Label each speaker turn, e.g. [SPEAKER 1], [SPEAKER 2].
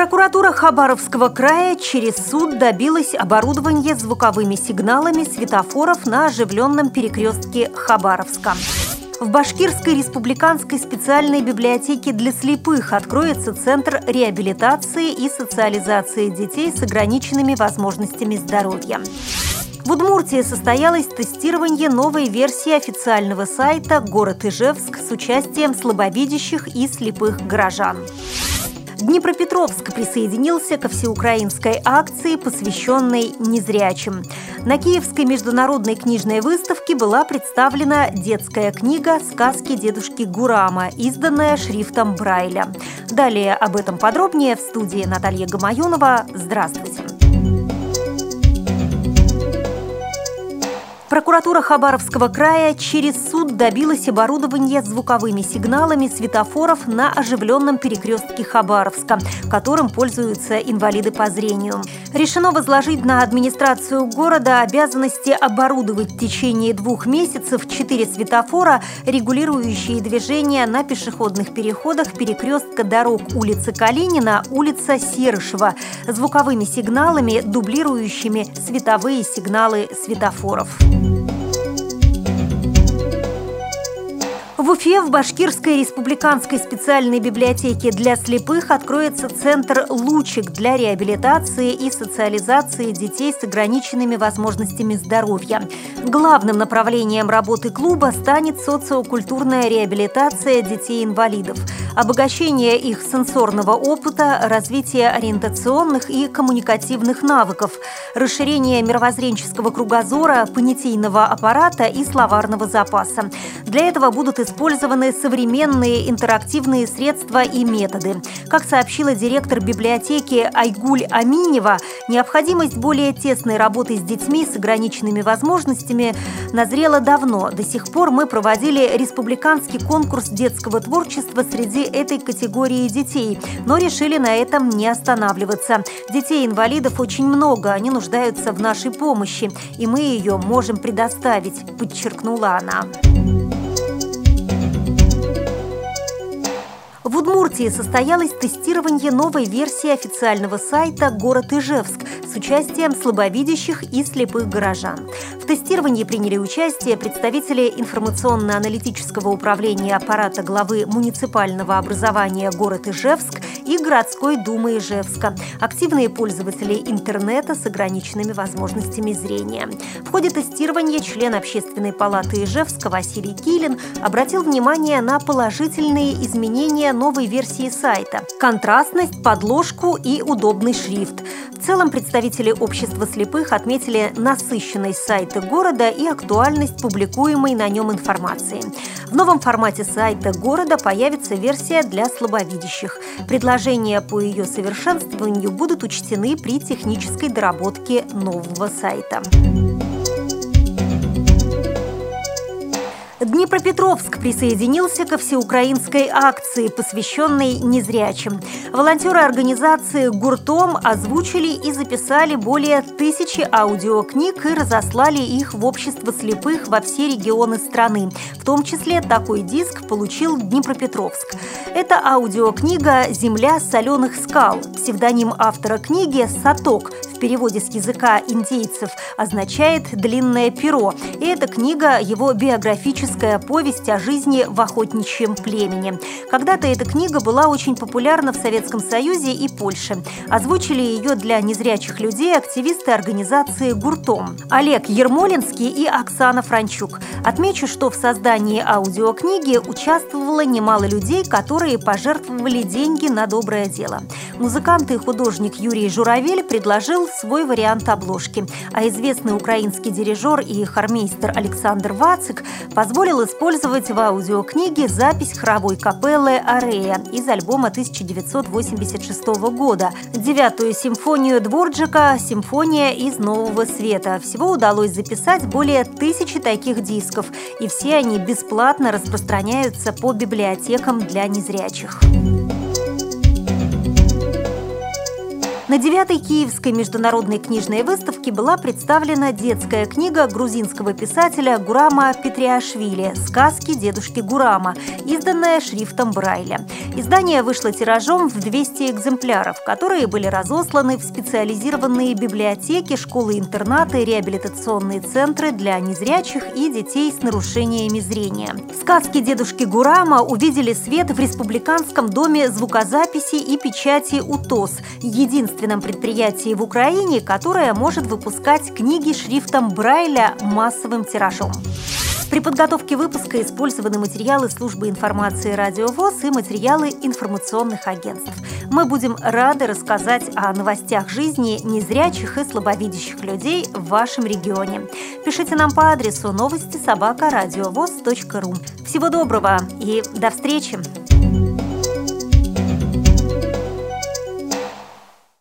[SPEAKER 1] Прокуратура Хабаровского края через суд добилась оборудования звуковыми сигналами светофоров на оживленном перекрестке Хабаровска. В Башкирской республиканской специальной библиотеке для слепых откроется Центр реабилитации и социализации детей с ограниченными возможностями здоровья. В Удмуртии состоялось тестирование новой версии официального сайта «Город Ижевск» с участием слабовидящих и слепых горожан. Днепропетровск присоединился ко всеукраинской акции, посвященной незрячим. На Киевской международной книжной выставке была представлена детская книга «Сказки дедушки Гурама», изданная шрифтом Брайля. Далее об этом подробнее в студии Наталья Гамаюнова. Здравствуйте! Прокуратура Хабаровского края через суд добилась оборудования звуковыми сигналами светофоров на оживленном перекрестке Хабаровска, которым пользуются инвалиды по зрению. Решено возложить на администрацию города обязанности оборудовать в течение двух месяцев четыре светофора, регулирующие движение на пешеходных переходах перекрестка дорог улицы Калинина, улица Серышева, звуковыми сигналами, дублирующими световые сигналы светофоров. В Уфе в Башкирской республиканской специальной библиотеке для слепых откроется центр «Лучик» для реабилитации и социализации детей с ограниченными возможностями здоровья. Главным направлением работы клуба станет социокультурная реабилитация детей-инвалидов, обогащение их сенсорного опыта, развитие ориентационных и коммуникативных навыков, расширение мировоззренческого кругозора, понятийного аппарата и словарного запаса. Для этого будут использованы современные интерактивные средства и методы. Как сообщила директор библиотеки Айгуль Аминева, необходимость более тесной работы с детьми с ограниченными возможностями назрела давно. До сих пор мы проводили республиканский конкурс детского творчества среди этой категории детей, но решили на этом не останавливаться. Детей-инвалидов очень много, они нуждаются в нашей помощи, и мы ее можем предоставить, подчеркнула она. В Удмуртии состоялось тестирование новой версии официального сайта «Город Ижевск» с участием слабовидящих и слепых горожан. В тестировании приняли участие представители информационно-аналитического управления аппарата главы муниципального образования «Город Ижевск» и городской думы Ижевска, активные пользователи интернета с ограниченными возможностями зрения. В ходе тестирования член Общественной палаты Ижевска Василий Килин обратил внимание на положительные изменения новой версии сайта – контрастность, подложку и удобный шрифт. В целом представители общества слепых отметили насыщенность сайта города и актуальность публикуемой на нем информации. В новом формате сайта города появится версия для слабовидящих. Предложения по ее совершенствованию будут учтены при технической доработке нового сайта. Днепропетровск присоединился ко всеукраинской акции, посвященной незрячим. Волонтеры организации «Гуртом» озвучили и записали более тысячи аудиокниг и разослали их в общество слепых во все регионы страны. В том числе такой диск получил Днепропетровск. Это аудиокнига «Земля соленых скал». Псевдоним автора книги «Саток» переводе с языка индейцев означает «длинное перо». И эта книга – его биографическая повесть о жизни в охотничьем племени. Когда-то эта книга была очень популярна в Советском Союзе и Польше. Озвучили ее для незрячих людей активисты организации «Гуртом» Олег Ермолинский и Оксана Франчук. Отмечу, что в создании аудиокниги участвовало немало людей, которые пожертвовали деньги на доброе дело. Музыкант и художник Юрий Журавель предложил свой вариант обложки, а известный украинский дирижер и хормейстер Александр Вацик позволил использовать в аудиокниге запись хоровой капеллы «Арея» из альбома 1986 года, девятую симфонию Дворджика «Симфония из Нового Света». Всего удалось записать более тысячи таких дисков, и все они бесплатно распространяются по библиотекам для незрячих. На девятой Киевской международной книжной выставке была представлена детская книга грузинского писателя Гурама Петриашвили «Сказки дедушки Гурама», изданная шрифтом Брайля. Издание вышло тиражом в 200 экземпляров, которые были разосланы в специализированные библиотеки, школы-интернаты, реабилитационные центры для незрячих и детей с нарушениями зрения. Сказки дедушки Гурама увидели свет в Республиканском доме звукозаписи и печати УТОС, единственном предприятии в Украине, которое может выпускать книги шрифтом Брайля массовым тиражом. При подготовке выпуска использованы материалы службы информации «Радио ВОЗ» и материалы информационных агентств. Мы будем рады рассказать о новостях жизни незрячих и слабовидящих людей в вашем регионе. Пишите нам по адресу новости собака ру. Всего доброго и до встречи!